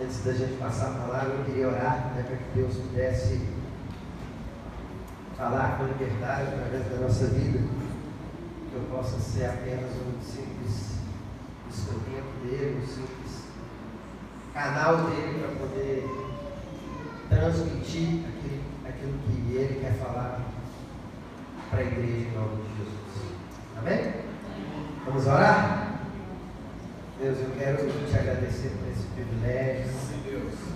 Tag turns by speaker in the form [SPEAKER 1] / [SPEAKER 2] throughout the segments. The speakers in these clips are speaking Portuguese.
[SPEAKER 1] Antes da gente passar a palavra, eu queria orar né, para que Deus pudesse falar com liberdade através da nossa vida, que eu possa ser apenas um simples instrumento dele, um simples canal dele para poder transmitir aquilo, aquilo que ele quer falar para a igreja em nome de Jesus. Amém? Vamos orar? Deus, eu quero te agradecer por esse privilégio.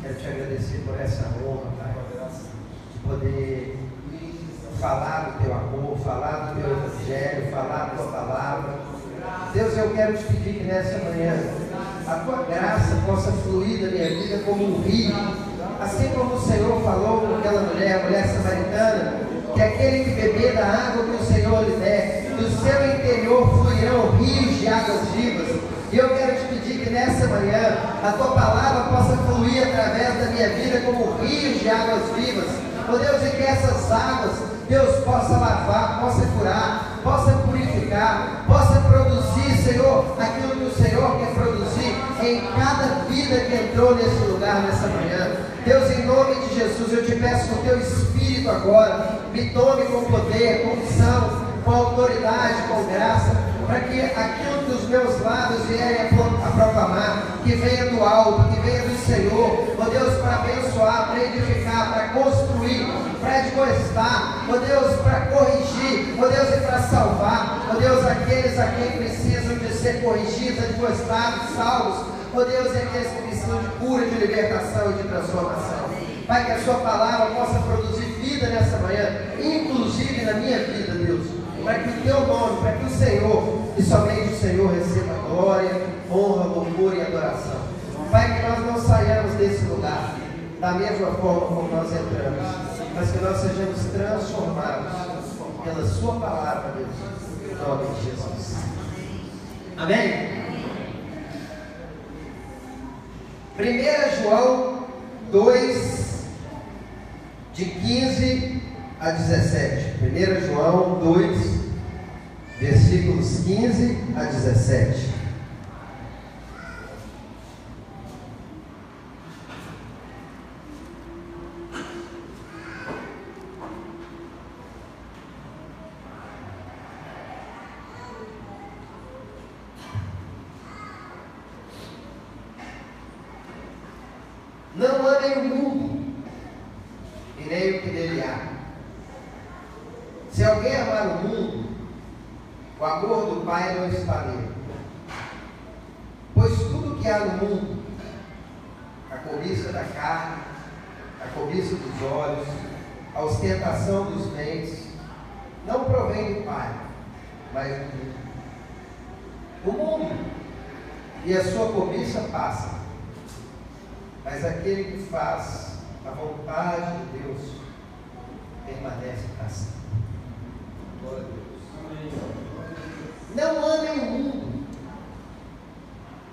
[SPEAKER 1] Quero te agradecer por essa honra, Pai, de poder falar do teu amor, falar do teu evangelho, falar da tua palavra. Deus, eu quero te pedir que nessa manhã a tua graça possa fluir da minha vida como um rio. Assim como o Senhor falou com aquela mulher, a mulher samaritana, que aquele que beber da água que o Senhor lhe der, do seu interior fluirão rios de águas vivas. E eu quero te pedir que nessa manhã a tua palavra possa fluir através da minha vida como rios de águas vivas. Oh Deus, e que essas águas, Deus, possa lavar, possa curar, possa purificar, possa produzir, Senhor, aquilo que o Senhor quer produzir em cada vida que entrou nesse lugar nessa manhã. Deus, em nome de Jesus, eu te peço que o teu Espírito agora me tome com poder, com missão, com autoridade, com graça para que aquilo que os meus lábios vierem a proclamar, que venha do alto, que venha do Senhor, ó Deus, para abençoar, para edificar, para construir, para admoestar, ó Deus, para corrigir, ó Deus, e para salvar, ó Deus, aqueles a quem precisam de ser corrigidos, admoestados, salvos, ó Deus, e aqueles que precisam de cura, de libertação e de transformação. Pai, que a Sua palavra possa produzir vida nessa manhã, inclusive na minha vida, Deus para que o teu nome, para que o Senhor, e somente o Senhor receba glória, honra, louvor e adoração. Pai, que nós não saiamos desse lugar da mesma forma como nós entramos, mas que nós sejamos transformados pela Sua palavra, Deus, em nome de Jesus. Amém? 1 João 2, de 15 a 17. 1 João 2, versículos 15 a 17. que no mundo, a cobiça da carne, a cobiça dos olhos, a ostentação dos bens, não provém do Pai, mas do mundo. O mundo e a sua cobiça passa, mas aquele que faz a vontade de Deus permanece para sempre. Glória a Deus. Não amem o mundo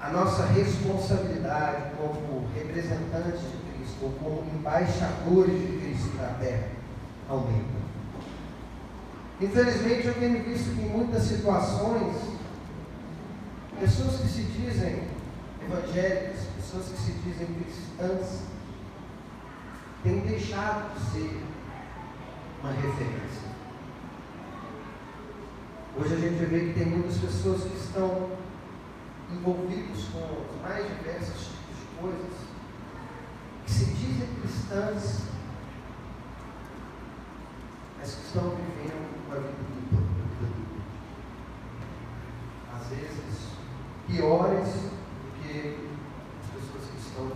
[SPEAKER 1] a nossa responsabilidade como representantes de Cristo, ou como embaixadores de Cristo na terra, aumenta. Infelizmente eu tenho visto que em muitas situações, pessoas que se dizem evangélicas, pessoas que se dizem cristãs, têm deixado de ser uma referência. Hoje a gente vê que tem muitas pessoas que estão envolvidas com os mais diversos tipos de coisas, que se dizem cristãs, mas que estão vivendo uma vida dupla. Às vezes, piores as pessoas que estão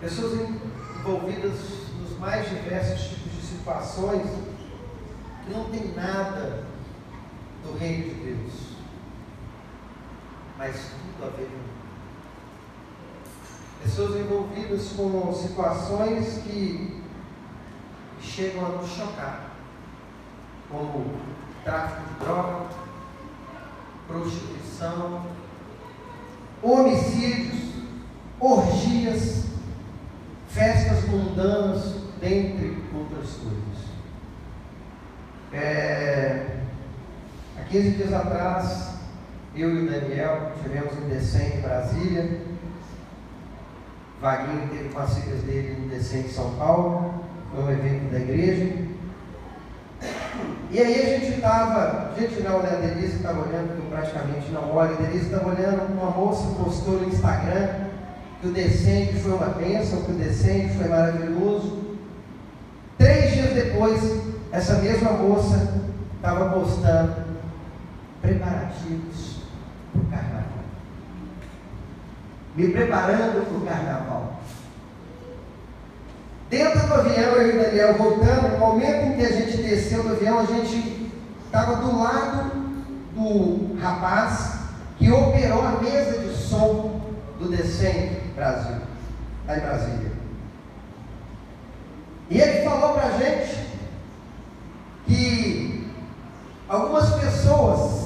[SPEAKER 1] Pessoas envolvidas nos mais diversos tipos de situações que não tem nada do reino de Deus, mas tudo a ver Pessoas envolvidas com situações que chegam a nos chocar, como tráfico de droga, prostituição, homicídios, orgias, festas mundanas, dentre outras coisas. É, há 15 dias atrás, eu e o Daniel tivemos um Decem em Brasília. Vaguinho teve com as filhas dele no Decem em São Paulo. Foi um evento da igreja. E aí a gente estava, gente não, né? A Denise estava olhando, que eu praticamente não olho. A Denise estava olhando, uma moça postou no Instagram que o descende foi uma bênção, que o descende foi maravilhoso. Três dias depois, essa mesma moça estava postando preparativos para o carnaval. Me preparando para o carnaval. Dentro do avião, eu e o Daniel voltando, no momento em que a gente desceu do avião, a gente estava do lado do rapaz que operou a mesa de som do Descende Brasil, lá em Brasília. E ele falou para a gente que algumas pessoas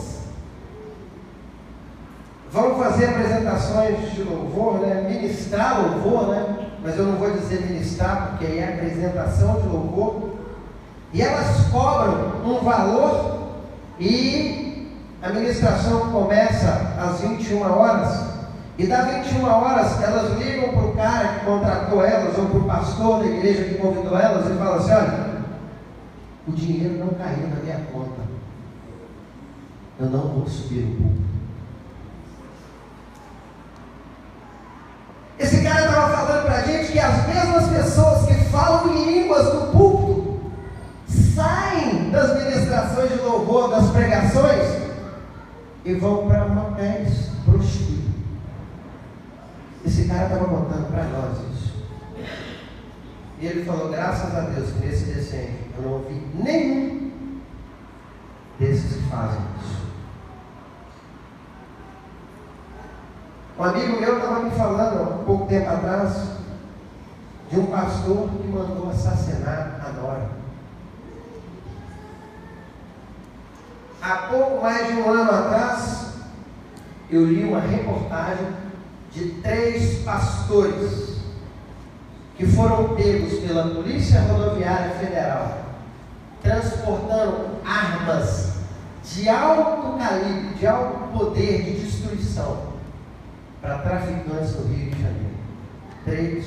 [SPEAKER 1] vão fazer apresentações de louvor, né? ministrar louvor, né? mas eu não vou dizer ministrar, porque aí é apresentação de louvor, e elas cobram um valor e a ministração começa às 21 horas, e da 21 horas elas ligam para o cara que contratou elas, ou para o pastor da igreja que convidou elas, e falam assim: olha, o dinheiro não caiu na minha conta, eu não vou subir o público. Esse cara estava falando para a gente que as mesmas pessoas que falam em línguas no púlpito saem das ministrações de louvor, das pregações e vão para motéis prostituir. Esse cara estava contando para nós isso. E ele falou: graças a Deus que nesse desenho eu não ouvi nenhum desses que fazem isso. Um amigo meu estava me falando há pouco tempo atrás de um pastor que mandou assassinar a Nora. Há pouco mais de um ano atrás, eu li uma reportagem de três pastores que foram pegos pela Polícia Rodoviária Federal transportando armas de alto calibre, de alto poder de destruição para traficantes no Rio de Janeiro. Três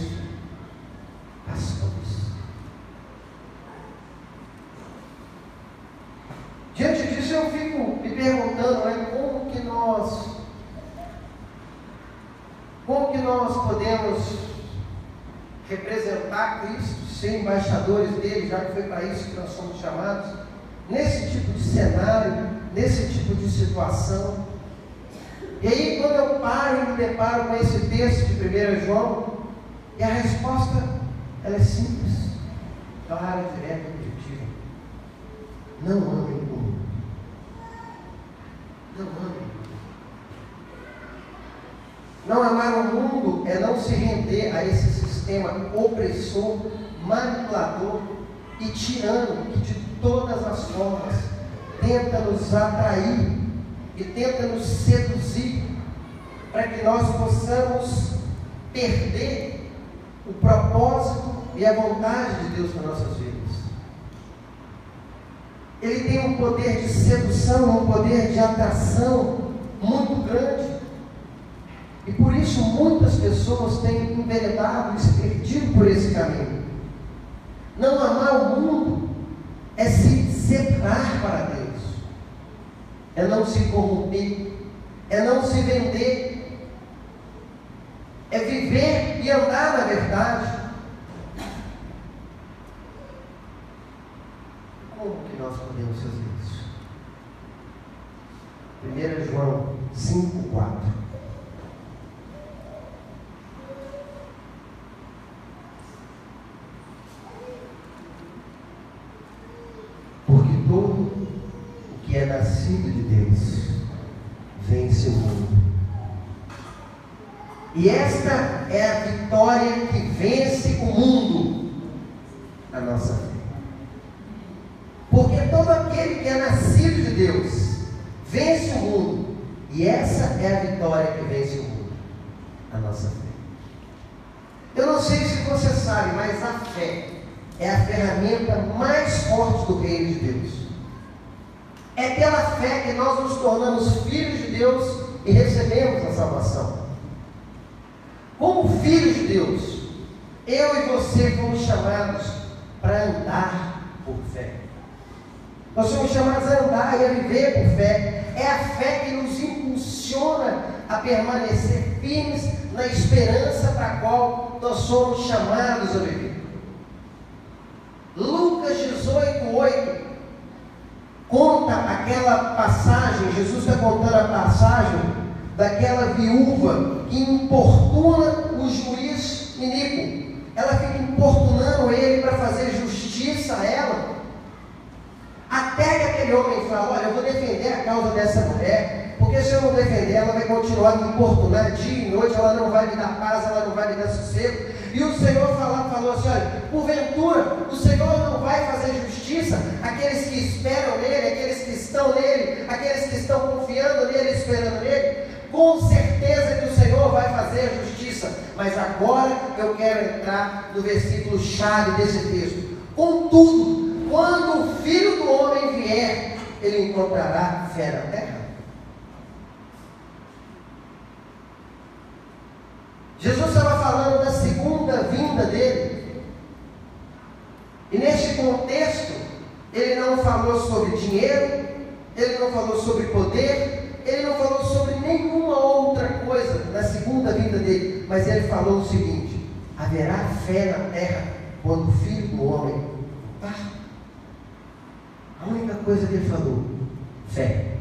[SPEAKER 1] pastores. Diante disso eu fico me perguntando, né, como que nós como que nós podemos representar Cristo, ser embaixadores dele, já que foi para isso que nós somos chamados, nesse tipo de cenário, nesse tipo de situação? E aí, quando eu paro e me deparo com esse texto de 1 João, e a resposta ela é simples, clara, direta e objetiva. Não com o mundo. Não andem. Não amar o mundo é não se render a esse sistema opressor, manipulador e tirano que de todas as formas tenta nos atrair e tenta nos seduzir para que nós possamos perder o propósito e a vontade de Deus para nossas vidas. Ele tem um poder de sedução, um poder de atração muito grande. E por isso muitas pessoas têm enveredado e se perdido por esse caminho. Não amar o mundo é se separar para Deus é não se corromper, é não se vender, é viver e andar na verdade. Como que nós podemos fazer isso? 1 João 5, 4. é nascido de Deus vence o mundo. E esta é a vitória que vence o mundo, a nossa fé. Porque todo aquele que é nascido de Deus vence o mundo. E essa é a vitória que vence o mundo, a nossa fé. Eu não sei se você sabe, mas a fé é a ferramenta mais forte do reino de Deus. É pela fé que nós nos tornamos filhos de Deus e recebemos a salvação. Como filhos de Deus, eu e você fomos chamados para andar por fé. Nós somos chamados a andar e a viver por fé. É a fé que nos impulsiona a permanecer firmes na esperança para a qual nós somos chamados a viver. Lucas 18, 8 conta aquela passagem, Jesus está contando a passagem daquela viúva que importuna o juiz Inico. Ela fica importunando ele para fazer justiça a ela. Até que aquele homem fala: Olha, eu vou defender a causa dessa mulher, porque se eu não defender, ela vai continuar me importunar dia e noite, ela não vai me dar paz, ela não vai me dar sossego. E o Senhor falou, falou assim: olha, porventura, o Senhor não vai fazer justiça àqueles que esperam nele, aqueles que estão nele, aqueles que estão confiando nele, esperando nele. Com certeza que o Senhor vai fazer justiça. Mas agora eu quero entrar no versículo chave desse texto. Contudo, quando o filho do homem vier, ele encontrará fé na terra. Jesus estava falando da segunda vinda dele. E neste contexto, ele não falou sobre dinheiro, ele não falou sobre poder, ele não falou sobre segunda vinda dele, mas ele falou o seguinte: haverá fé na terra quando o filho do homem partir. A única coisa que ele falou, fé.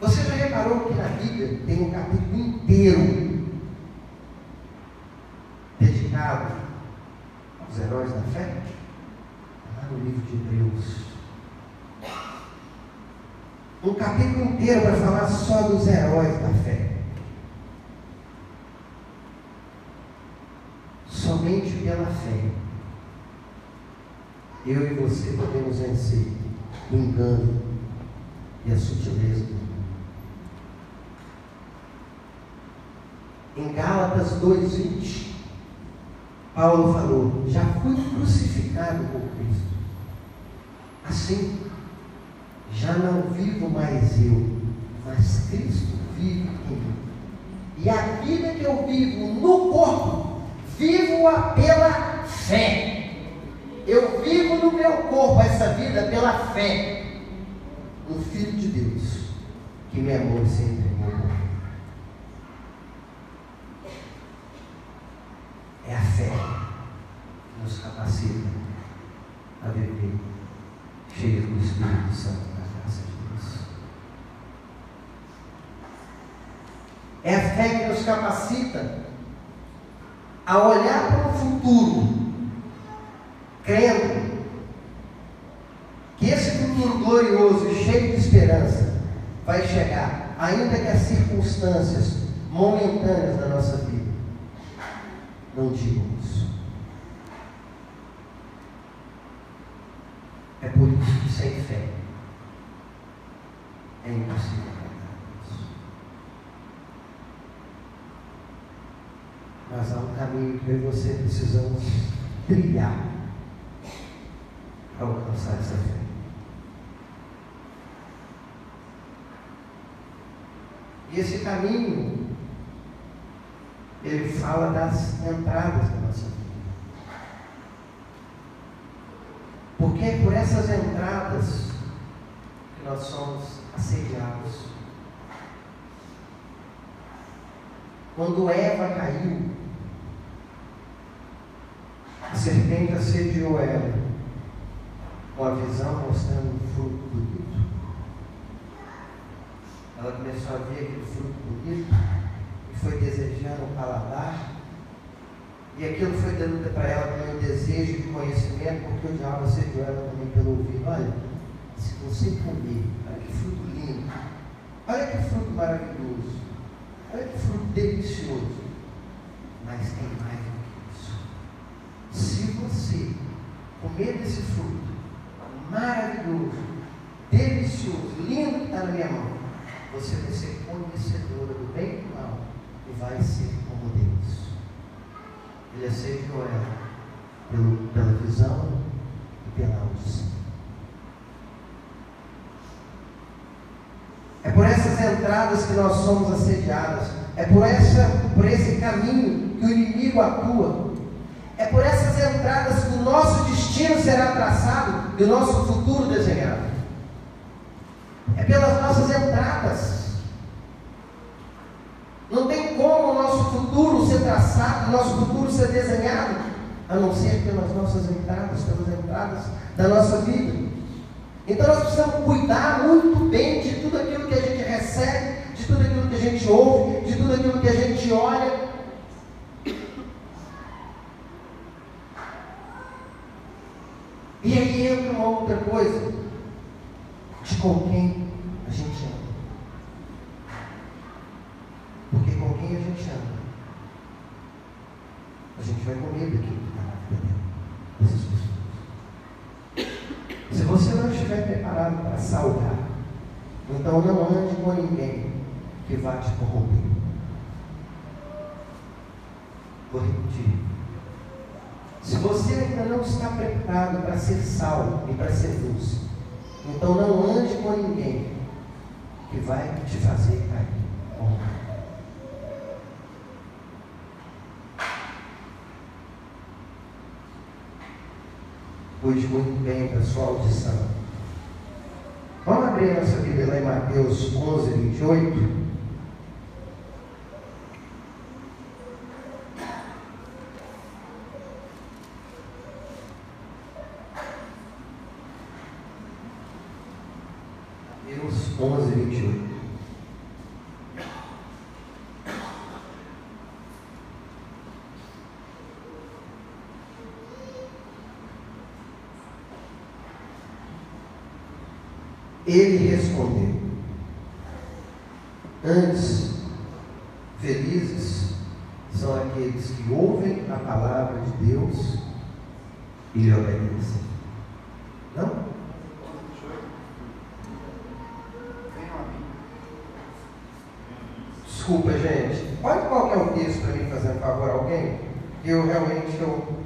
[SPEAKER 1] Você já reparou que na Bíblia tem um capítulo inteiro dedicado aos heróis da fé? Lá no livro de Hebreus. Um capítulo inteiro para falar só dos heróis da fé. Somente pela fé. Eu e você podemos vencer o engano e a sutileza do Em Gálatas 2,20, Paulo falou: Já fui crucificado com Cristo. Assim, já não vivo mais eu, mas Cristo vive em mim. E a vida que eu vivo no corpo, vivo-a pela fé. Eu vivo no meu corpo essa vida pela fé no Filho de Deus, que me amou e se entregou. É a fé que nos capacita a viver cheio do Espírito Santo, da graça de Deus. A fé que nos capacita a olhar para o futuro, crendo que esse futuro glorioso e cheio de esperança vai chegar, ainda que as circunstâncias momentâneas da nossa vida não digam isso. É por isso que sem fé é impossível agradar a Deus. Mas há um caminho que eu e você precisamos trilhar para alcançar essa fé. E esse caminho ele fala das entradas da nossa vida. Porque é por essas entradas que nós somos assediados. Quando Eva caiu, a serpente assediou ela com a visão mostrando um fruto bonito. Ela começou a ver aquele fruto bonito foi desejando o paladar, e aquilo foi dando para ela também o desejo de conhecimento, porque o diabo acendeu ela também pelo ouvido. Olha, esse você comer, olha que fruto lindo, olha que fruto maravilhoso, olha que fruto delicioso. Mas tem mais do que isso. Se você comer desse fruto maravilhoso, delicioso, lindo que está na minha mão, você vai ser conhecedora do bem e do mal e vai ser como Deus. Ele aceitou ela pelo, pela visão e pela audição. É por essas entradas que nós somos assediados. É por, essa, por esse caminho que o inimigo atua. É por essas entradas que o nosso destino será traçado e o nosso futuro desenhado. É pelas nossas entradas. Não tem como o nosso futuro ser traçado, o nosso futuro ser desenhado, a não ser pelas nossas entradas, pelas entradas da nossa vida. Então nós precisamos cuidar muito bem de tudo aquilo que a gente recebe, de tudo aquilo que a gente ouve, de tudo aquilo que a gente olha. E aí entra uma outra coisa, de com quem a gente anda. Porque com quem a gente anda, a gente vai comer daquilo que está na vida dessas pessoas. Se você não estiver preparado para salgar, então não ande com ninguém que vá te corromper. Vou repetir. Se você ainda não está preparado para ser sal e para ser luz, então não ande com ninguém que vai te fazer cair. Cuide muito bem da sua audição. Vamos abrir nossa Bíblia lá em Mateus 11, 28. Mateus 11, 28. Ele respondeu: Antes, felizes são aqueles que ouvem a palavra de Deus e lhe obedecem. Não? Desculpa, gente. Olha qual que é o texto para mim fazer um favor a alguém. Eu realmente eu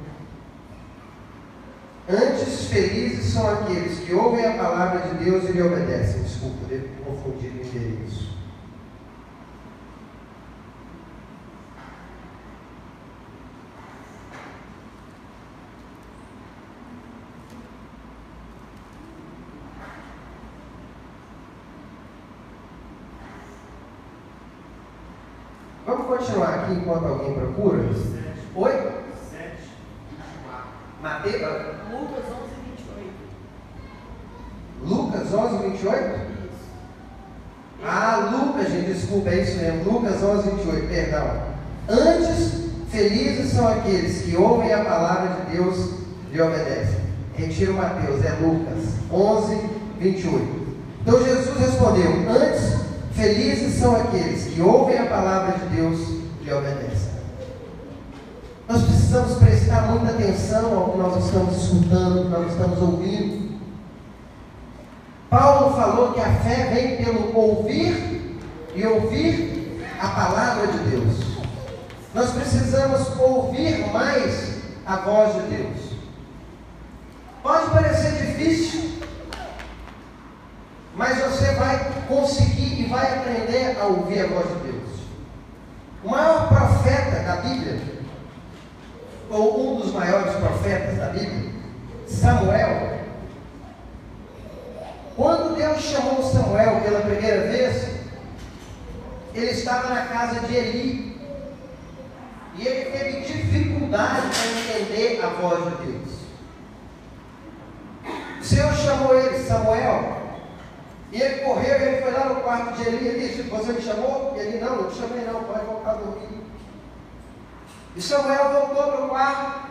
[SPEAKER 1] Antes, felizes são aqueles que ouvem a palavra de Deus e lhe obedecem. Desculpa, devo confundir o endereço. Vamos continuar aqui enquanto alguém procura? Oi? Mateus?
[SPEAKER 2] Lucas 11, 28.
[SPEAKER 1] Lucas 11, 28? Ah, Lucas, gente, desculpa, é isso mesmo. Lucas 11, 28, perdão. Antes, felizes são aqueles que ouvem a palavra de Deus e obedecem. Retira Mateus, é Lucas 11, 28. Então Jesus respondeu: Antes, felizes são aqueles que ouvem a palavra de Deus e obedecem. Nós precisamos prestar muita atenção ao que nós estamos escutando, ao que nós estamos ouvindo. Paulo falou que a fé vem pelo ouvir e ouvir a palavra de Deus. Nós precisamos ouvir mais a voz de Deus. Pode parecer difícil, mas você vai conseguir e vai aprender a ouvir a voz de Deus. O maior profeta da Bíblia ou um dos maiores profetas da Bíblia, Samuel, quando Deus chamou Samuel pela primeira vez, ele estava na casa de Eli. E ele teve dificuldade para entender a voz de Deus. O Senhor chamou ele, Samuel, e ele correu, ele foi lá no quarto de Eli e disse, você me chamou? E ele, não, não te chamei não, pode voltar a dormir. E Samuel voltou para o quarto.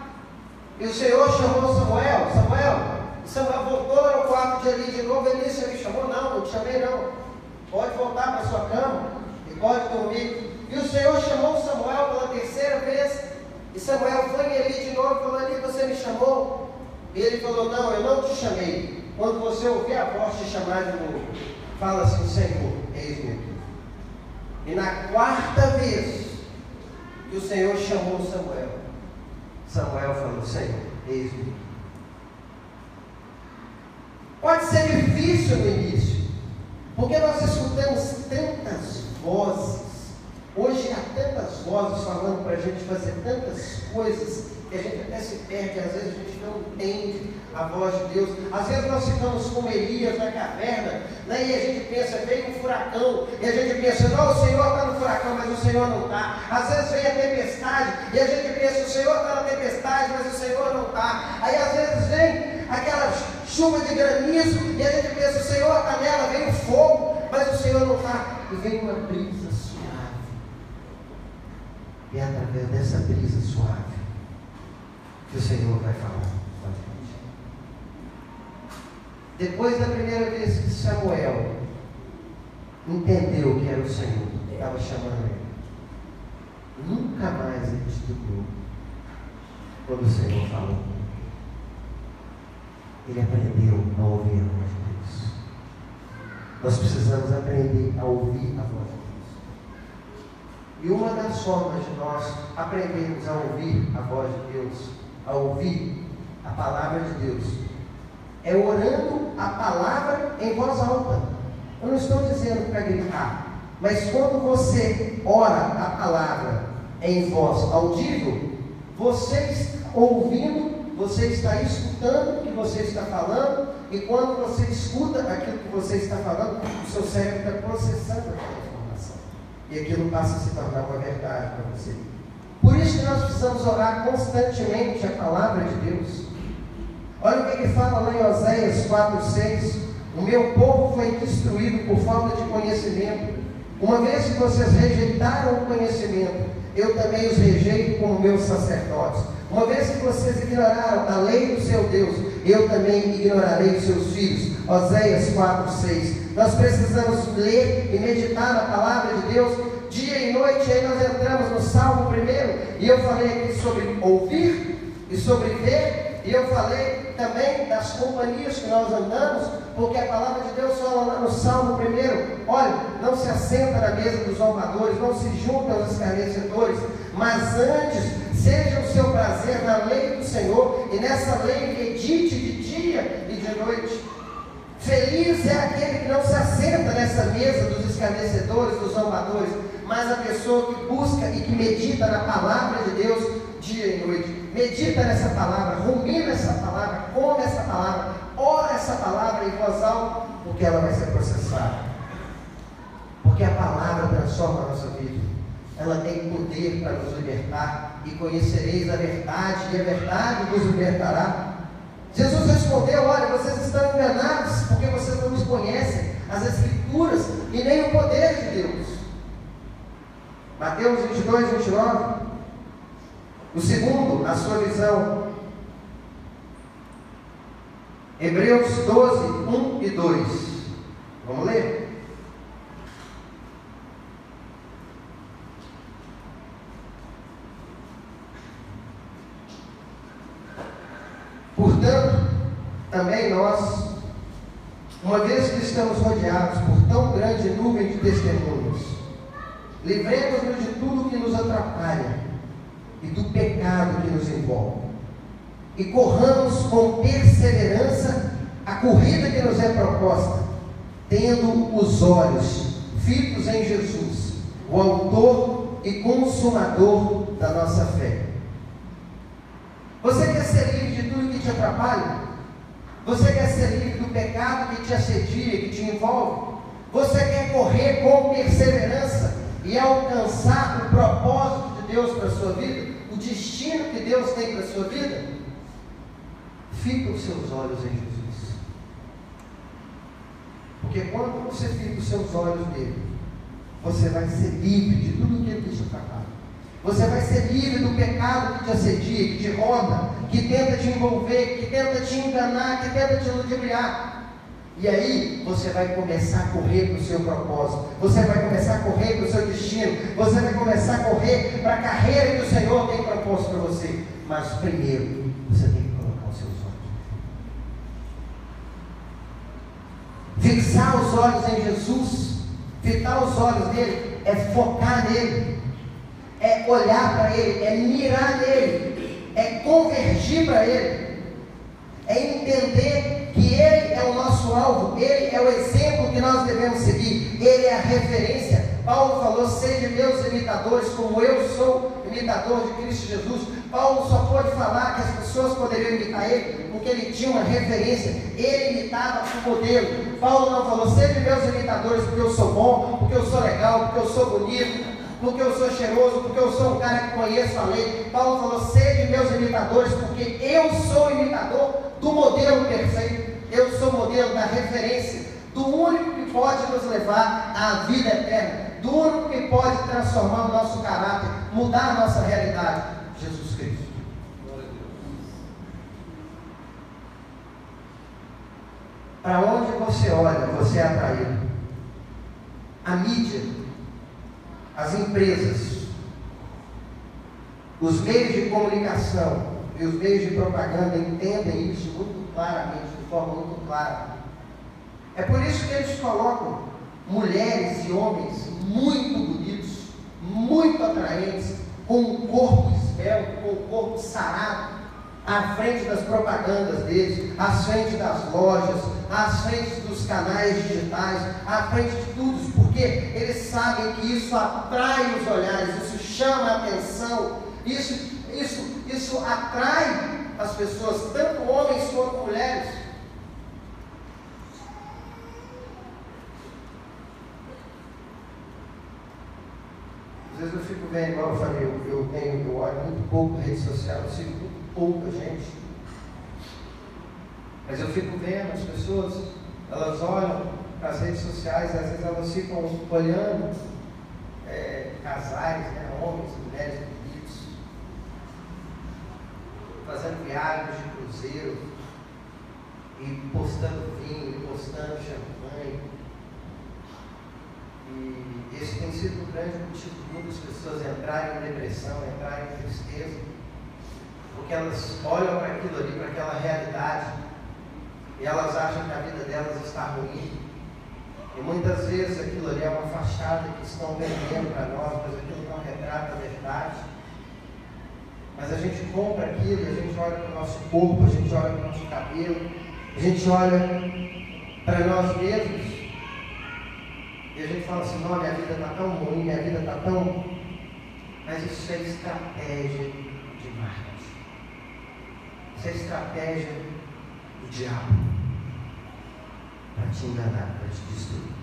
[SPEAKER 1] E o Senhor chamou Samuel: Samuel, Samuel voltou ao quarto de Eli de novo. Eli, você me chamou? Não, não te chamei não. Pode voltar para sua cama e pode dormir. E o Senhor chamou Samuel pela terceira vez. E Samuel foi Eli de novo falou: Eli, você me chamou? E ele falou: Não, eu não te chamei. Quando você ouvir a voz te chamar de novo, fala assim: Senhor, eis-me. E na quarta vez que o Senhor chamou Samuel, Samuel falou: Senhor, eis-me. Pode ser difícil no início, porque nós escutamos tantas vozes. Hoje há tantas vozes falando para a gente fazer tantas coisas que a gente até se perde, às vezes a gente não entende a voz de Deus. Às vezes nós ficamos como Elias na caverna, né? e a gente pensa, veio um furacão, e a gente pensa, não, o Senhor está no furacão, mas o Senhor não está. Às vezes vem a tempestade, e a gente pensa, o Senhor está na tempestade, mas o Senhor não está. Aí às vezes vem aquela chuva de granizo, e a gente pensa, o Senhor está nela, vem o fogo, mas o Senhor não está. E vem uma brisa suave. E é através dessa brisa suave que o Senhor vai falar com a gente. Depois da primeira vez que Samuel entendeu que era o Senhor que estava chamando ele, nunca mais ele estudou quando o Senhor falou. Ele aprendeu a ouvir a voz de Deus. Nós precisamos aprender a ouvir a voz de Deus. E uma das formas de nós aprendermos a ouvir a voz de Deus, a ouvir a palavra de Deus, é orando a palavra em voz alta. Eu não estou dizendo para gritar, mas quando você ora a palavra em voz audível, você está ouvindo, você está escutando o que você está falando, e quando você escuta aquilo que você está falando, o seu cérebro está processando aquela informação. E aquilo passa a se tornar uma verdade para você. Por isso que nós precisamos orar constantemente a palavra de Deus. Olha o que ele fala lá em Oséias 4,6. O meu povo foi destruído por falta de conhecimento. Uma vez que vocês rejeitaram o conhecimento, eu também os rejeito como meus sacerdotes. Uma vez que vocês ignoraram a lei do seu Deus, eu também ignorarei os seus filhos. Oséias 4,6. Nós precisamos ler e meditar na palavra de Deus dia e noite. Aí nós entramos no Salmo primeiro, e eu falei aqui sobre ouvir e sobre ver, e eu falei também das companhias que nós andamos, porque a palavra de Deus fala lá no Salmo primeiro: olha, não se assenta na mesa dos zombadores, não se junta aos escarnecedores, mas antes seja o seu prazer na lei do Senhor, e nessa lei medite de dia e de noite. Feliz é aquele que não se assenta nessa mesa dos escarnecedores, dos zombadores, mas a pessoa que busca e que medita na palavra de Deus dia e noite. Medita nessa palavra, rumina essa palavra, come essa palavra, ora essa palavra em voz alta, porque ela vai ser processada. Porque a palavra transforma a nossa vida. Ela tem poder para nos libertar. E conhecereis a verdade, e a verdade vos libertará. Jesus respondeu: Olha, vocês estão enganados porque vocês não nos conhecem as Escrituras e nem o poder de Deus. Mateus 22, 29. O segundo, a sua visão. Hebreus 12, 1 e 2. Vamos ler? Portanto, também nós, uma vez que estamos rodeados por tão grande nuvem de testemunhos, livremos-nos de tudo que nos atrapalha e do pecado que nos envolve. E corramos com perseverança a corrida que nos é proposta, tendo os olhos fitos em Jesus, o Autor e Consumador da nossa fé. Você quer ser livre de tudo que te atrapalha? Você quer ser livre do pecado que te assedia, que te envolve? Você quer correr com perseverança e alcançar o propósito de Deus para a sua vida? O destino que Deus tem para a sua vida? Fica os seus olhos em Jesus. Porque quando você fica os seus olhos nele, você vai ser livre de tudo que ele te atrapalha. Você vai ser livre do pecado que te assedia, que te ronda, que tenta te envolver, que tenta te enganar, que tenta te ludibriar. E aí você vai começar a correr para o seu propósito, você vai começar a correr para o seu destino, você vai começar a correr para a carreira que o Senhor tem proposto para você. Mas primeiro, você tem que colocar os seus olhos. Fixar os olhos em Jesus, fitar os olhos nele, é focar nele, é olhar para ele, é mirar nele, é convergir para ele, é entender que Ele é o nosso alvo, Ele é o exemplo que nós devemos seguir, Ele é a referência. Paulo falou: sejam meus imitadores, como eu sou imitador de Cristo Jesus. Paulo só pode falar que as pessoas poderiam imitar ele, porque ele tinha uma referência, ele imitava o modelo. Paulo não falou: sejam meus imitadores, porque eu sou bom, porque eu sou legal, porque eu sou bonito, porque eu sou cheiroso, porque eu sou um cara que conheço a lei. Paulo falou: sejam meus imitadores, porque eu sou imitador do modelo perfeito. Eu sou modelo da referência, do único que pode nos levar à vida eterna, do único que pode transformar o nosso caráter, mudar a nossa realidade. Jesus Cristo. Para onde você olha, você é atraído. A mídia, as empresas, os meios de comunicação e os meios de propaganda entendem isso muito claramente de forma muito clara. É por isso que eles colocam mulheres e homens muito bonitos, muito atraentes, com um corpo esbelto, com um corpo sarado, à frente das propagandas deles, à frente das lojas, à frente dos canais digitais, à frente de tudo, porque eles sabem que isso atrai os olhares, isso chama a atenção, isso, isso, isso atrai as pessoas, tanto homens quanto mulheres. Às vezes eu fico vendo, igual eu falei, eu, eu tenho, eu olho muito pouco rede social, eu sigo pouca gente. Mas eu fico vendo as pessoas, elas olham para as redes sociais, às vezes elas ficam olhando é, casais, né, homens, mulheres bonitos, fazendo viagens de cruzeiro, e postando vinho, postando champanhe e esse tem sido um grande motivo muitas pessoas entrarem em depressão, entrarem em tristeza, porque elas olham para aquilo ali, para aquela realidade, e elas acham que a vida delas está ruim. E muitas vezes aquilo ali é uma fachada que estão vendendo para nós, mas aquilo não retrata a verdade. Mas a gente compra aquilo, a gente olha para o nosso corpo, a gente olha para o nosso cabelo, a gente olha para nós mesmos e a gente fala assim, não, minha vida está tão ruim, minha vida está tão. Mas isso é estratégia. É estratégia do diabo. Para te enganar, para te destruir.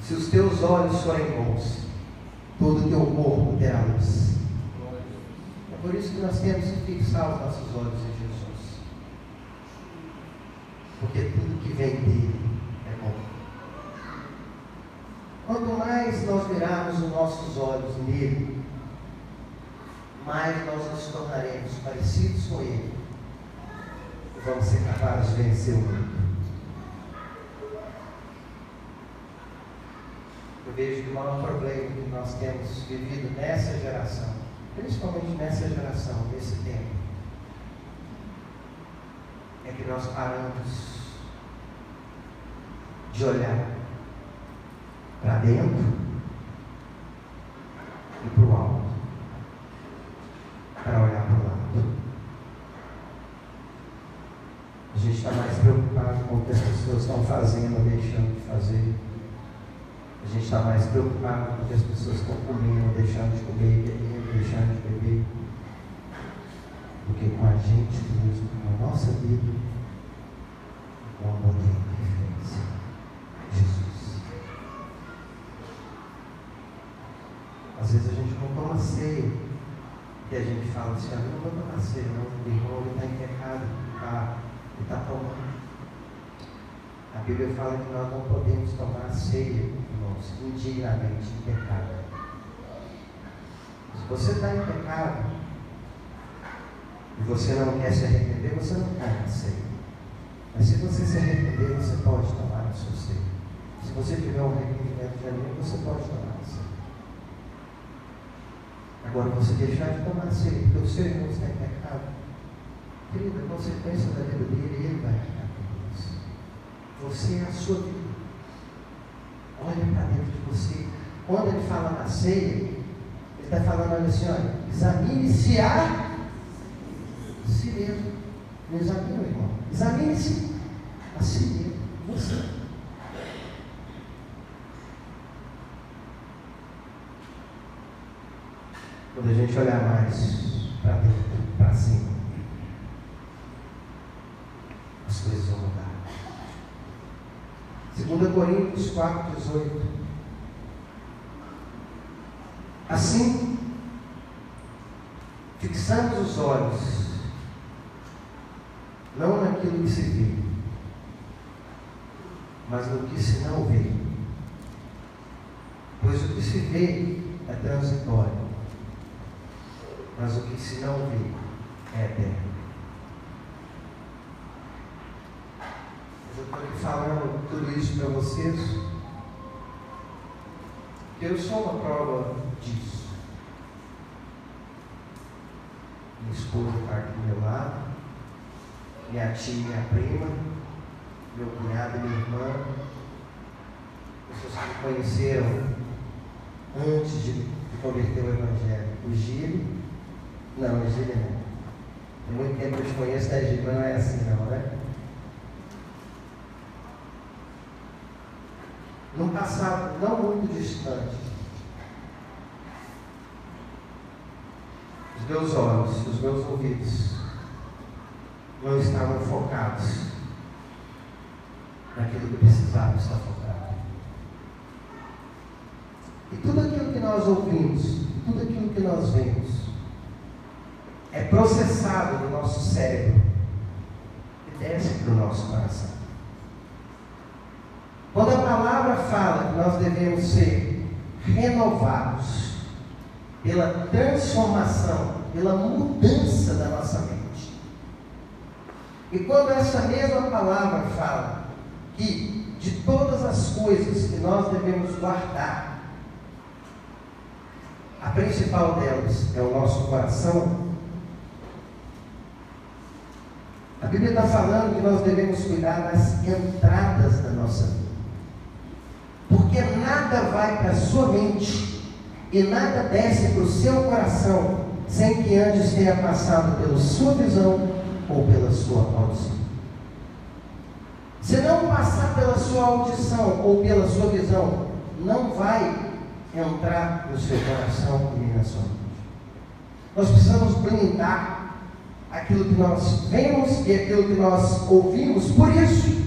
[SPEAKER 1] Se os teus olhos forem bons, todo o teu corpo terá luz. É por isso que nós temos que fixar os nossos olhos em Jesus. Porque tudo que vem dele Quanto mais nós virarmos os nossos olhos nele, mais nós nos tornaremos parecidos com ele. E vamos ser capazes de vencer o mundo. Eu vejo que o maior problema que nós temos vivido nessa geração, principalmente nessa geração, nesse tempo, é que nós paramos de olhar para dentro e para o alto, para olhar para o lado. A gente está mais preocupado com o que as pessoas estão fazendo ou deixando de fazer. A gente está mais preocupado com o que as pessoas estão comendo deixando de comer, bebendo, deixando de beber, do que com a gente mesmo, com a nossa vida, com o amor dele. Às vezes a gente não toma ceia. E a gente fala assim, ah, não tomar ceia, não, o irmão está em pecado, tá, está tomando. A Bíblia fala que nós não podemos tomar ceia, irmãos, indignamente em pecado. Se você está em pecado e você não quer se arrepender, você não cai na ceia. Mas se você se arrepender, você pode tomar a sua ceia. Se você tiver um arrependimento genuíno, você pode tomar a. Agora, você deixar de tomar ceia, porque o seu irmão está em pecado, querido, a consequência da vida dele, ele vai ficar com isso. Você é a sua vida. Olha para dentro de você. Quando ele fala na ceia, ele está falando assim, olha, examine-se a si mesmo. Não examine o irmão. Examine-se a si mesmo. Você. Quando a gente olhar mais para dentro, para cima, as coisas vão mudar. 2 Coríntios 4, 18. Assim, fixamos os olhos não naquilo que se vê, mas no que se não vê. Pois o que se vê é transitório, mas o que se não vê é eterno. Eu estou aqui falando tudo isso para vocês, eu sou uma prova disso. Minha esposa está aqui do meu lado minha tia, minha prima, meu cunhado e minha irmã, pessoas que me conheceram antes de, de converter o Evangelho. O Gílio, não, o Gílio não. Tem muito tempo que eu te conheço, né, Gílio? Mas não é assim, não, né? Num passado não muito distante, os meus olhos, os meus ouvidos não estavam focados naquilo que precisavam estar focado. E tudo aquilo que nós ouvimos, tudo aquilo que nós vemos, é processado no nosso cérebro e desce para o nosso coração. Quando a palavra fala que nós devemos ser renovados pela transformação, pela mudança da nossa mente, e quando essa mesma palavra fala que de todas as coisas que nós devemos guardar, a principal delas é o nosso coração. A Bíblia está falando que nós devemos cuidar das entradas da nossa vida. Porque nada vai para a sua mente e nada desce para o seu coração sem que antes tenha passado pela sua visão, ou pela sua audição. Se não passar pela sua audição ou pela sua visão, não vai entrar no seu coração e na sua mente. Nós precisamos blindar aquilo que nós vemos e aquilo que nós ouvimos, por isso.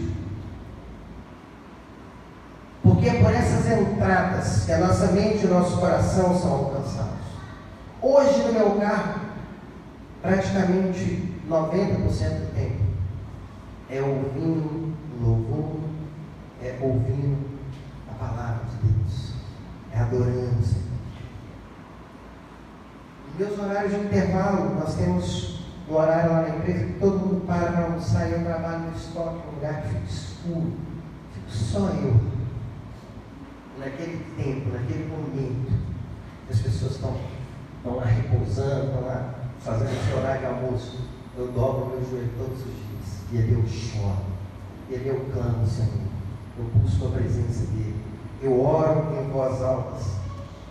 [SPEAKER 1] Porque é por essas entradas que a nossa mente e o nosso coração são alcançados. Hoje no meu carro, praticamente 90% do tempo é ouvindo louvor, é ouvindo a palavra de Deus, é adorando o Senhor. Meus horários de intervalo, nós temos um horário lá na empresa que todo mundo para para almoçar e eu trabalho no estoque, um lugar que fica escuro, fico só eu. Naquele tempo, naquele momento, as pessoas estão, lá repousando, estão lá fazendo esse horário de almoço eu dobro meu joelho todos os dias. E ali eu choro. E ali eu clamo, Senhor. Eu busco a presença dEle. Eu oro em voz altas.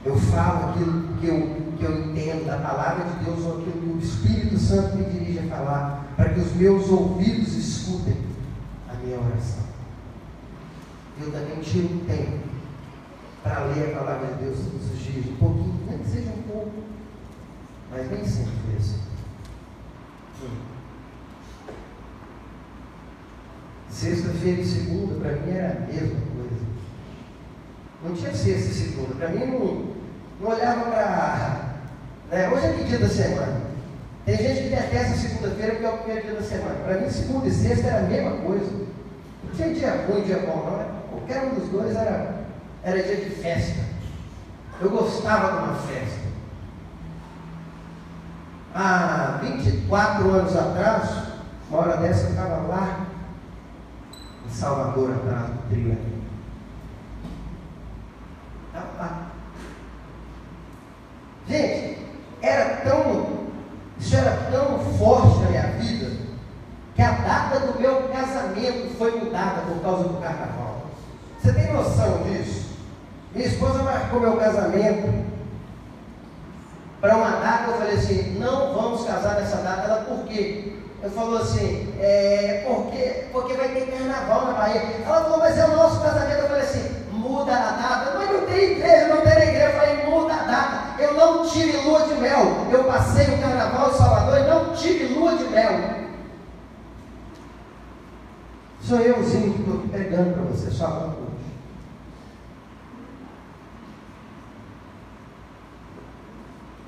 [SPEAKER 1] Eu falo aquilo que eu, que eu entendo da palavra de Deus ou aquilo que o Espírito Santo me dirige a falar, para que os meus ouvidos escutem a minha oração. Eu também tiro um tempo para ler a palavra de Deus todos os dias, um pouquinho, nem que seja um pouco, mas nem sempre foi assim. Sexta-feira e segunda, para mim, era a mesma coisa. Não tinha sexta e segunda. Para mim, não, não olhava para. Né? Hoje é que dia da semana? Tem gente que detesta segunda-feira porque é o primeiro dia da semana. Para mim, segunda e sexta era a mesma coisa. Não tinha dia ruim, dia bom, não. Né? Qualquer um dos dois era, era dia de festa. Eu gostava de uma festa. Há 24 anos atrás, uma hora dessa eu estava lá em Salvador, atrás do trio aqui. Estava lá. Gente, era tão, isso era tão forte na minha vida, que a data do meu casamento foi mudada por causa do carnaval. Você tem noção disso? Minha esposa marcou meu casamento para uma data, eu falei assim, não vamos casar nessa data. Ela, por quê? Eu falou assim, é porque, porque vai ter carnaval na Bahia. Ela falou, mas é o nosso casamento. Eu falei assim, muda a data. Mas não tem igreja, não não tive lua de mel. Eu passei o carnaval em Salvador e não tive lua de mel. Sou euzinho que estou pregando para você, uma coisa.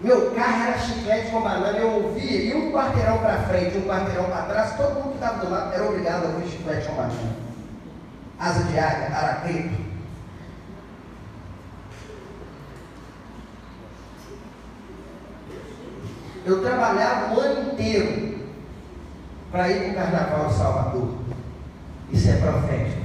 [SPEAKER 1] Meu carro era chiclete com banana, eu ouvia, e um quarteirão para frente, um quarteirão para trás, todo mundo que estava do lado era obrigado a ouvir chiclete com banana. Asa de águia, araqueto. Eu trabalhava o ano inteiro para ir para o carnaval de Salvador. Isso é profético.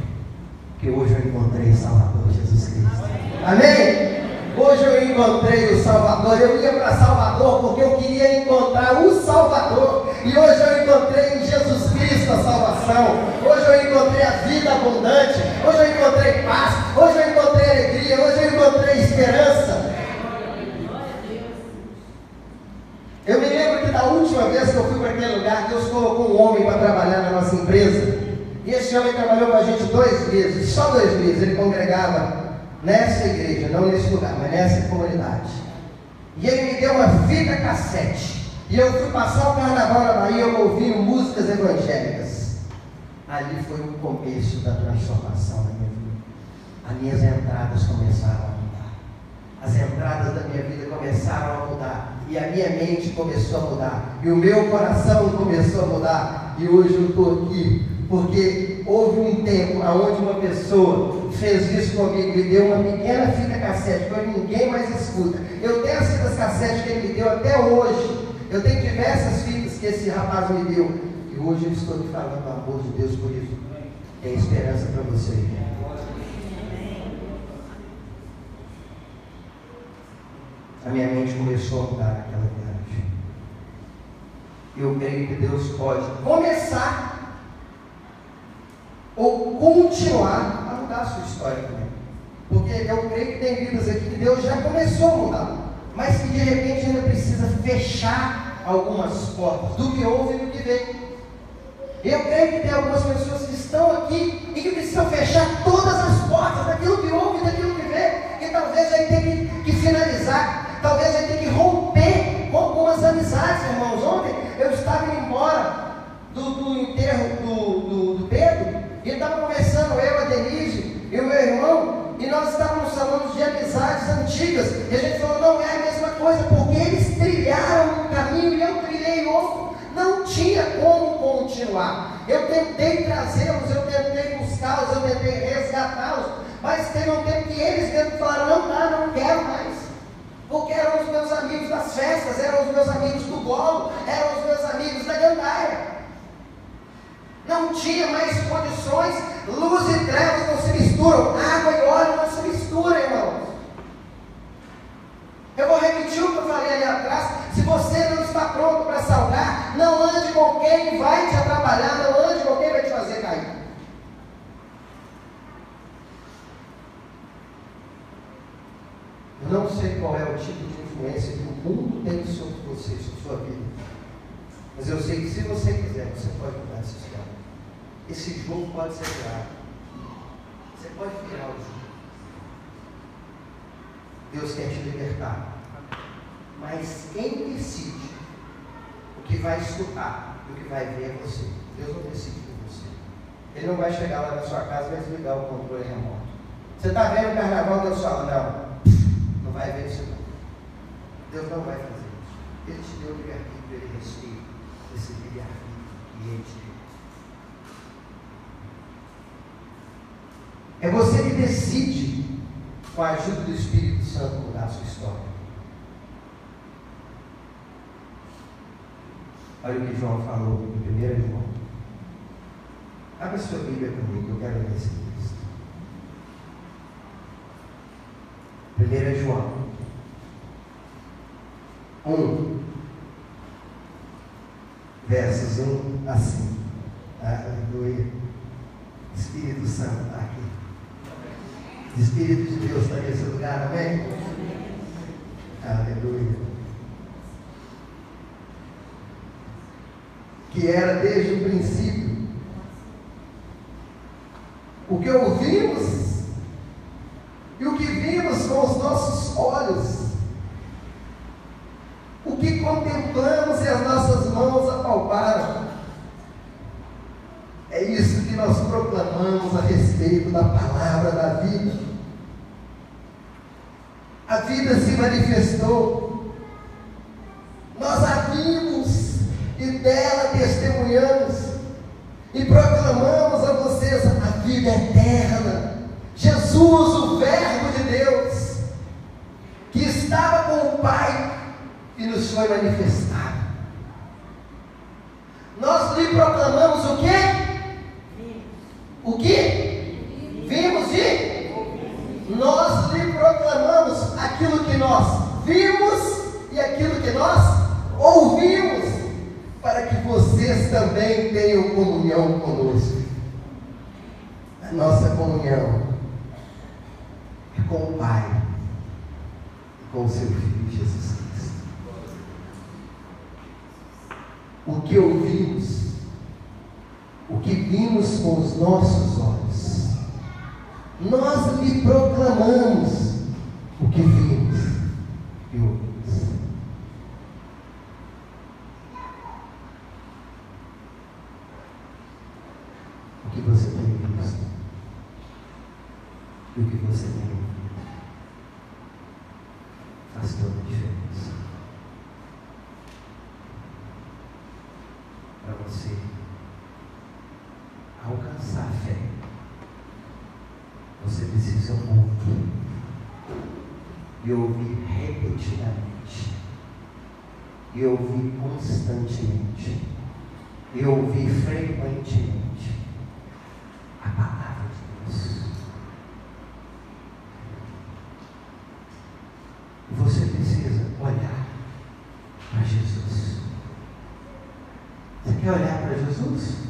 [SPEAKER 1] Que hoje eu encontrei Salvador Jesus Cristo. Amém? Hoje eu encontrei o Salvador. Eu ia para Salvador porque eu queria encontrar o Salvador. E hoje eu encontrei em Jesus Cristo a salvação. Hoje eu encontrei a vida abundante. Hoje eu encontrei paz. Hoje eu encontrei alegria. Hoje eu encontrei esperança. Eu me lembro que da última vez que eu fui para aquele lugar, Deus colocou um homem para trabalhar na nossa empresa. E esse homem trabalhou com a gente dois meses, só dois meses. Ele congregava nessa igreja, não nesse lugar, mas nessa comunidade. E ele me deu uma fita cassete. E eu fui passar o carnaval na Bahia ouvindo músicas evangélicas. Ali foi o começo da transformação da minha vida. As minhas entradas começaram a mudar. As entradas da minha vida começaram a mudar. E a minha mente começou a mudar. E o meu coração começou a mudar. E hoje eu estou aqui porque houve um tempo onde uma pessoa fez isso comigo, me deu uma pequena fita cassete, que ninguém mais escuta. Eu tenho as fitas cassete que ele me deu até hoje. Eu tenho diversas fitas que esse rapaz me deu. E hoje eu estou te falando do amor de Deus por isso. Tem esperança para você. A minha mente começou a mudar naquela viagem. Eu creio que Deus pode começar ou continuar a mudar a sua história também. Porque eu creio que tem vidas aqui que Deus já começou a mudar, mas que de repente ainda precisa fechar algumas portas do que houve e do que veio. Eu creio que tem algumas pessoas que estão aqui e que precisam fechar todas as portas daquilo que houve e daquilo que veio, e talvez vai ter que, que finalizar, talvez vai ter que romper com algumas amizades, irmãos. Ontem eu estava indo embora do, do enterro do, do, do Pedro, e estava conversando eu, a Denise e o meu irmão, e nós estávamos falando de amizades antigas, e a gente falou, não é a mesma coisa, porque eles trilharam um caminho e eu trilhei outro. Não tinha como continuar. Eu tentei trazê-los, eu tentei buscá-los, eu tentei resgatá-los, mas teve um tempo que eles mesmo falaram, não dá, não quero mais. Porque eram os meus amigos das festas, eram os meus amigos do bolo, eram os meus amigos da gandaia. Não tinha mais condições, luz e trevas não se misturam, água e óleo não se misturam, irmãos. Eu vou repetir o que eu falei ali atrás. Se você não está pronto para salgar, não ande com quem vai te atrapalhar, não ande com quem vai te fazer cair. Eu não sei qual é o tipo de influência que o mundo tem sobre você, sobre sua vida. Mas eu sei que se você quiser, você pode mudar essa história esse jogo pode ser virado. Você pode virar o jogo. Deus quer te libertar. Mas quem decide o que vai escutar e o que vai ver é você. Deus não decide por você. Ele não vai chegar lá na sua casa e vai desligar o controle remoto. Você está vendo o carnaval, Deus fala, não, não vai ver isso não. Deus não vai fazer isso. Ele te deu o livre-arbítrio, ele respeita esse livre-arbítrio e ele te deu. É você que decide, com a ajuda do Espírito Santo, mudar a sua história. Olha o que João falou em 1 João. Abra sua Bíblia comigo, eu quero ler esse texto. 1 João 1, versos 1 a 5. Aleluia. Espírito Santo está aqui. Espírito de Deus está nesse lugar, amém? Aleluia. Que era desde o princípio. O que ouvimos e o que vimos com os nossos olhos. O que contemplamos e as nossas mãos apalparam. É isso que nós proclamamos a respeito da palavra da vida a vida se manifestou. Nós a vimos e dela testemunhamos e proclamamos a vocês a vida eterna. Jesus, o Verbo de Deus, que estava com o Pai e nos foi manifestado. Nós lhe proclamamos o quê? O que? Vimos e nós lhe proclamamos aquilo que nós vimos e aquilo que nós ouvimos, para que vocês também tenham comunhão conosco. A nossa comunhão é com o Pai e com o seu Filho Jesus Cristo. O que ouvimos, o que vimos com os nossos olhos, nós lhe proclamamos o que vimos e ouvimos. O que você tem visto e o que você tem ouvido faz toda a diferença. Para você alcançar a fé você precisa ouvir. E ouvir repetidamente. E ouvir constantemente. E ouvir frequentemente a palavra de Deus. Você precisa olhar para Jesus. Você quer olhar para Jesus?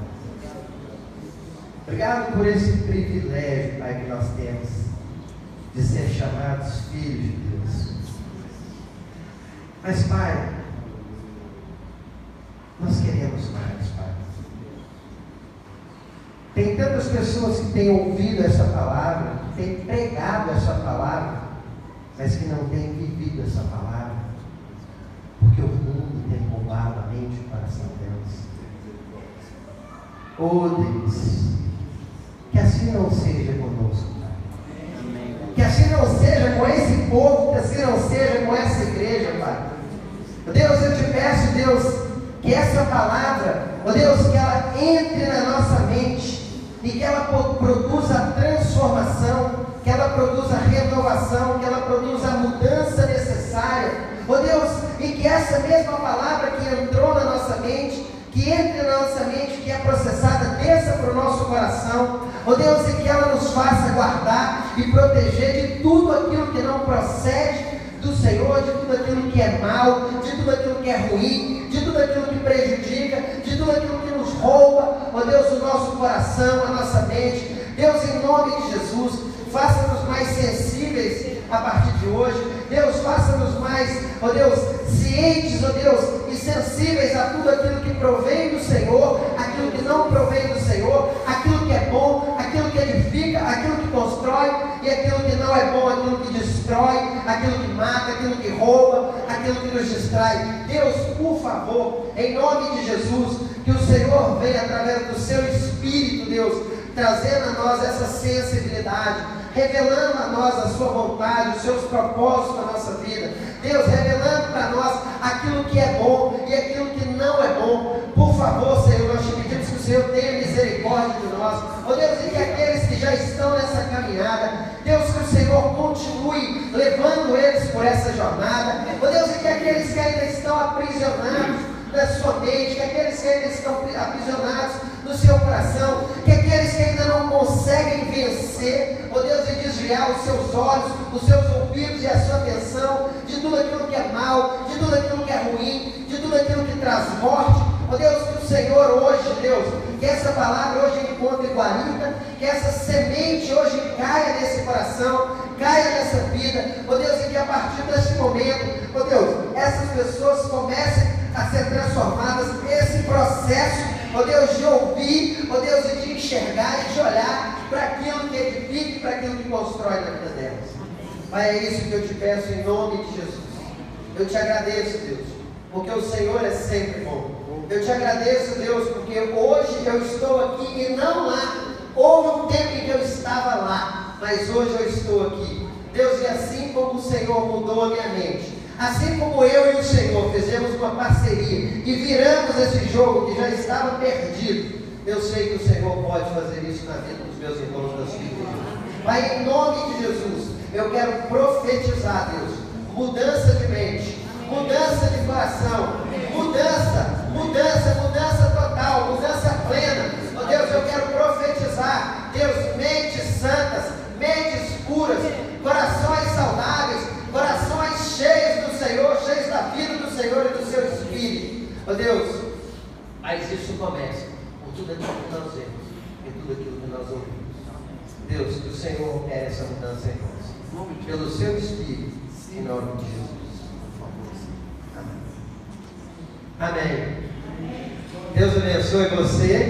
[SPEAKER 1] Obrigado por esse privilégio, Pai, que nós temos de ser chamados filhos de Deus. Mas, Pai, nós queremos mais, Pai. Tem tantas pessoas que têm ouvido essa palavra, que têm pregado essa palavra, mas que não têm vivido essa palavra, porque o mundo tem roubado a mente e o coração delas. Oh Deus, que assim não seja conosco, Pai. Que assim não seja com esse povo, que assim não seja com essa igreja, Pai. Deus, eu te peço, Deus, que essa palavra, oh Deus, que ela entre na nossa mente e que ela produza transformação, que ela produza renovação, que ela produza a mudança necessária. Oh Deus, e que essa mesma palavra que entrou na nossa mente, que entre na nossa mente, que é processada, desça para o nosso coração. Oh Deus, e que ela nos faça guardar e proteger de tudo aquilo que não procede do Senhor, de tudo aquilo aquilo que é mal, de tudo aquilo que é ruim, de tudo aquilo que prejudica, de tudo aquilo que nos rouba, ó Deus, o nosso coração, a nossa mente. Deus, em nome de Jesus, faça-nos mais sensíveis a partir de hoje. Deus, faça-nos mais, ó Deus, cientes, ó Deus, e sensíveis a tudo aquilo que provém do Senhor, aquilo que não provém do Senhor, aquilo que é bom, aquilo que edifica, aquilo que constrói e aquilo que não é bom, aquilo que destrói, aquilo que mata, aquilo que rouba, aquilo que nos distrai. Deus, por favor, em nome de Jesus, que o Senhor venha através do seu Espírito, Deus, trazendo a nós essa sensibilidade revelando a nós a sua vontade, os seus propósitos na nossa vida. Deus, revelando para nós aquilo que é bom e aquilo que não é bom. Por favor, Senhor, nós te pedimos que o Senhor tenha misericórdia de nós. Oh Deus, e que aqueles que já estão nessa caminhada, Deus, que o Senhor continue levando eles por essa jornada. Oh Deus, e que aqueles que ainda estão aprisionados na sua mente, que aqueles que ainda estão aprisionados no seu coração, que aqueles que ainda não conseguem vencer, ó oh Deus, e desviar os seus olhos, os seus ouvidos e a sua atenção de tudo aquilo que é mal, de tudo aquilo que é ruim, de tudo aquilo que traz morte. Ó oh Deus, que o Senhor hoje, Deus, que essa palavra hoje encontre guarita, que essa semente hoje caia nesse coração, caia nessa vida, ó oh Deus, e que a partir desse momento, ó Deus, essas pessoas comecem a ser transformadas, esse processo ó Deus, de ouvir, ó Deus, e de enxergar e de olhar para aquilo que edifica e para aquilo que constrói na vida delas. Pai, é isso que eu te peço em nome de Jesus. Eu te agradeço, Deus, porque o Senhor é sempre bom. Eu te agradeço, Deus, porque hoje eu estou aqui e não lá. Houve um tempo em que eu estava lá, mas hoje eu estou aqui. Deus, e assim como o Senhor mudou a minha mente, Assim como eu e o Senhor fizemos uma parceria e viramos esse jogo que já estava perdido, eu sei que o Senhor pode fazer isso na vida dos meus irmãos das filhas. Pai, em nome de Jesus, eu quero profetizar, Deus, mudança de mente, mudança de coração, mudança, mudança, mudança total, mudança plena. Oh Deus, eu quero profetizar, Deus, mentes santas, mentes puras, corações saudáveis, corações cheios do Senhor, cheios da vida do Senhor e do seu Espírito. Ó oh Deus, mas isso começa com tudo aquilo que nós vemos e tudo aquilo que nós ouvimos. Deus, que o Senhor opere essa mudança em nós. Pelo seu Espírito, em nome de Jesus. Amém. Amém. Deus abençoe você.